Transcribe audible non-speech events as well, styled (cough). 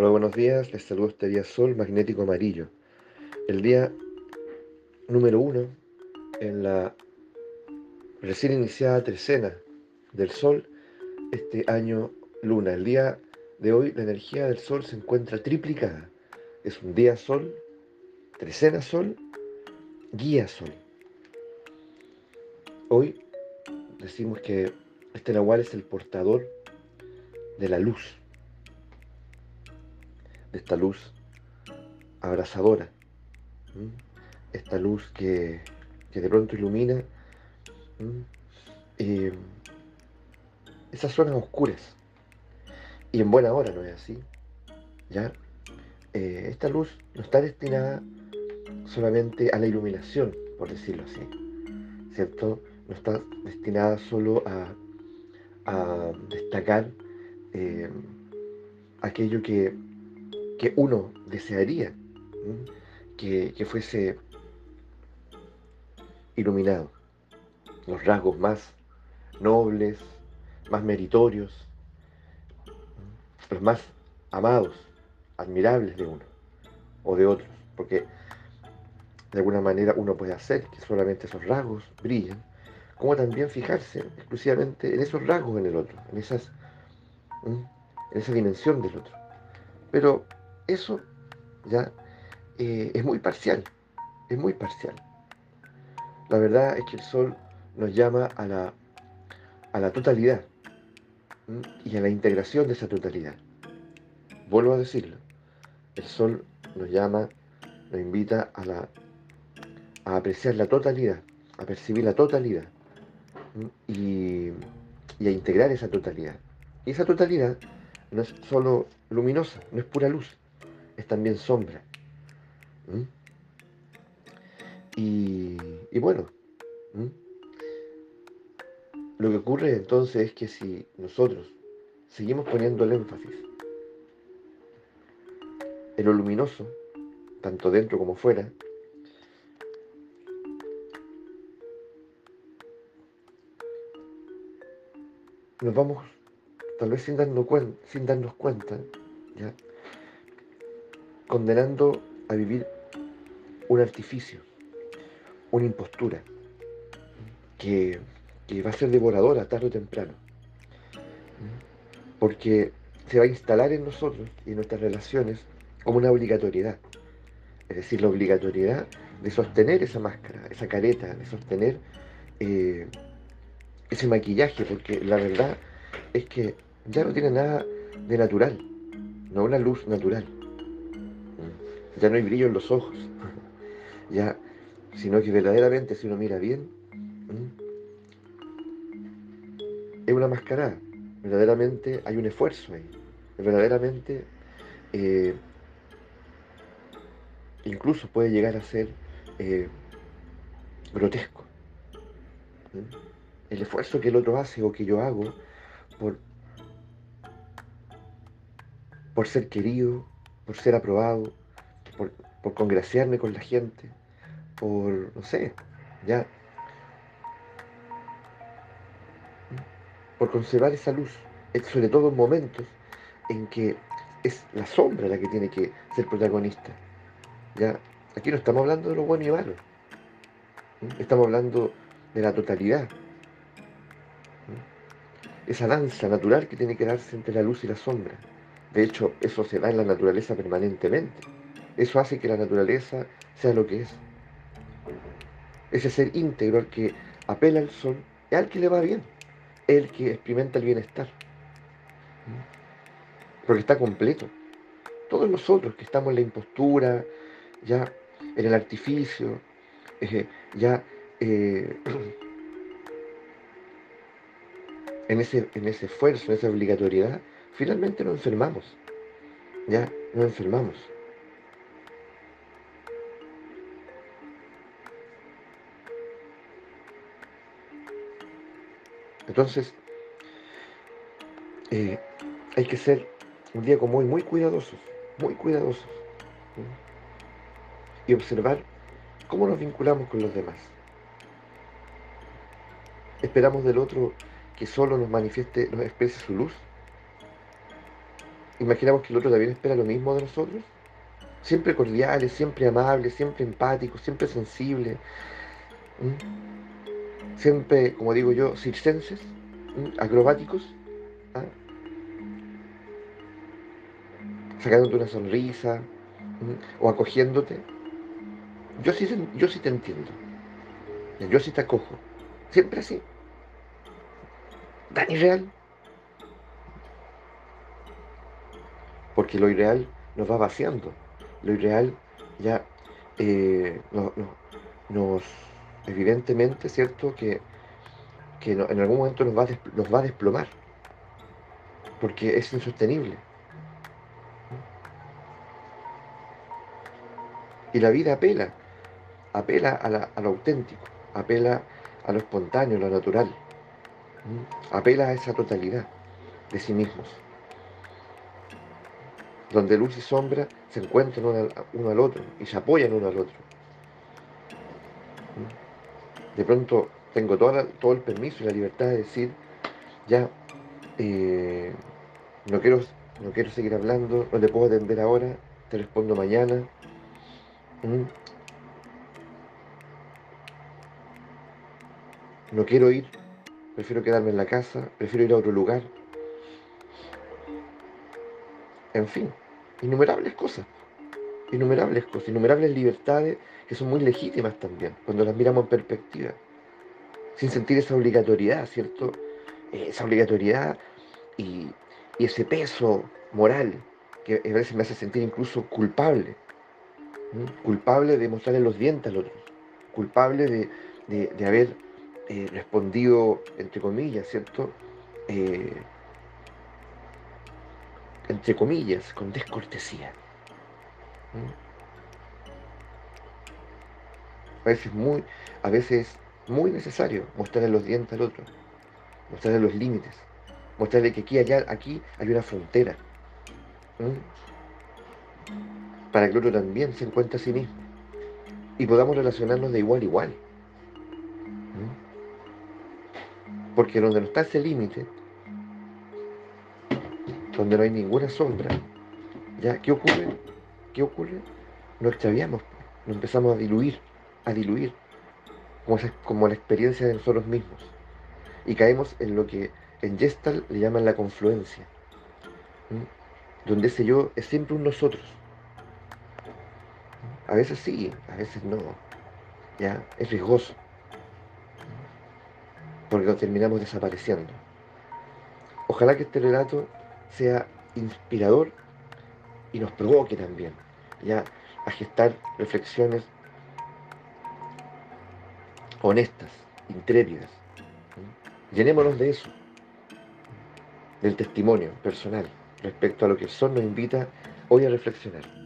Hola, buenos días. Les saludo este día Sol Magnético Amarillo. El día número uno en la recién iniciada trecena del Sol, este año Luna. El día de hoy la energía del Sol se encuentra triplicada. Es un día Sol, trecena Sol, guía Sol. Hoy decimos que este Nahual es el portador de la luz esta luz abrazadora, esta luz que, de pronto ilumina eh, esas zonas oscuras. Y en buena hora no es así. ¿ya? Eh, esta luz no está destinada solamente a la iluminación, por decirlo así. ¿Cierto? No está destinada solo a, destacar eh, aquello que que uno desearía que, fuese iluminado. Los rasgos más nobles, más meritorios, los más amados, admirables de uno o de otros, porque de alguna manera uno puede hacer que solamente esos rasgos brillen, como también fijarse exclusivamente en esos rasgos en el otro, en, esas, en esa dimensión del otro. Pero eso ya eh, es muy parcial, es muy parcial. La verdad es que el sol nos llama a la, a la totalidad y a la integración de esa totalidad. Vuelvo a decirlo, el sol nos llama, nos invita a, la, a apreciar la totalidad, a percibir la totalidad y, y a integrar esa totalidad. Y esa totalidad no es solo luminosa, no es pura luz, es también sombra. Y, bueno, lo que ocurre entonces es que si nosotros seguimos poniendo el énfasis en lo luminoso, tanto dentro como fuera, nos vamos, tal vez sin darnos, sin darnos cuenta. Condenando a vivir un artificio, una impostura, que, va a ser devoradora tarde o temprano. Porque se va a instalar en nosotros y en nuestras relaciones como una obligatoriedad. Es decir, la obligatoriedad de sostener esa máscara, esa careta, de sostener eh, ese maquillaje, porque la verdad es que ya no tiene nada de natural, no una luz natural ya no hay brillo en los ojos, (laughs) ya, sino que verdaderamente si uno mira bien, es una mascarada, verdaderamente hay un esfuerzo ahí, verdaderamente eh, incluso puede llegar a ser eh, grotesco. El esfuerzo que el otro hace o que yo hago por, por ser querido, por ser aprobado, por, congraciarme con la gente, por, no sé, ya, por conservar esa luz, sobre todo en momentos en que es la sombra la que tiene que ser protagonista. Ya, aquí no estamos hablando de lo bueno y malo, estamos hablando de la totalidad. Esa danza natural que tiene que darse entre la luz y la sombra. De hecho, eso se da en la naturaleza permanentemente. Eso hace que la naturaleza sea lo que es. Ese ser íntegro al que apela al sol es al que le va bien, es el que experimenta el bienestar. Porque está completo. Todos nosotros que estamos en la impostura, ya en el artificio, eh, ya eh, (clears throat) en, ese, en ese esfuerzo, en esa obligatoriedad, finalmente nos enfermamos. Ya nos enfermamos. Entonces, eh, hay que ser un día como hoy muy cuidadosos, muy cuidadosos. Y observar cómo nos vinculamos con los demás. Esperamos del otro que solo nos manifieste, nos exprese su luz. imaginamos que el otro también espera lo mismo de nosotros. Siempre cordiales, siempre amables, siempre empáticos, siempre sensibles. Siempre, como digo yo, circenses, acrobáticos. ¿ah? Sacándote una sonrisa o acogiéndote. Yo sí, yo sí te entiendo. Yo sí te acojo. Siempre así. Tan irreal. Porque lo irreal nos va vaciando. Lo irreal ya eh, nos, evidentemente, ¿cierto? Que, en algún momento nos va, a desplomar. Porque es insostenible. Y la vida apela, apela a, a lo auténtico, apela a lo espontáneo, a lo natural. Apela a esa totalidad de sí mismos. Donde luz y sombra se encuentran uno al, otro y se apoyan uno al otro. De pronto tengo todo el permiso y la libertad de decir, ya, eh, no, quiero, no quiero seguir hablando, no te puedo atender ahora, te respondo mañana. No quiero ir, prefiero quedarme en la casa, prefiero ir a otro lugar. En fin, innumerables cosas, innumerables cosas, innumerables libertades que son muy legítimas también, cuando las miramos en perspectiva, sin sentir esa obligatoriedad, ¿cierto? Eh, esa obligatoriedad y, ese peso moral que a veces me hace sentir incluso culpable, culpable de mostrarle los dientes al otro, culpable de haber eh, respondido, entre comillas, ¿cierto? Eh, entre comillas, con descortesía. A veces muy, a veces muy necesario mostrarle los dientes al otro, mostrarle los límites, mostrarle que aquí, allá, aquí hay una frontera. Para que el otro también se encuentre a sí mismo y podamos relacionarnos de igual a igual. Porque donde no está ese límite, donde no hay ninguna sombra, ¿ya? ¿Qué ocurre? ¿Qué ocurre? Nos extraviamos, nos empezamos a diluir, a diluir, como, la experiencia de nosotros mismos. Y caemos en lo que en Gestalt le llaman la confluencia, donde ese yo es siempre un nosotros. A veces sí, a veces no. ¿Ya? Es riesgoso porque lo terminamos desapareciendo. Ojalá que este relato sea inspirador y nos provoque también ya a gestar reflexiones honestas, intrépidas. Llenémonos de eso, del testimonio personal respecto a lo que el sol nos invita hoy a reflexionar.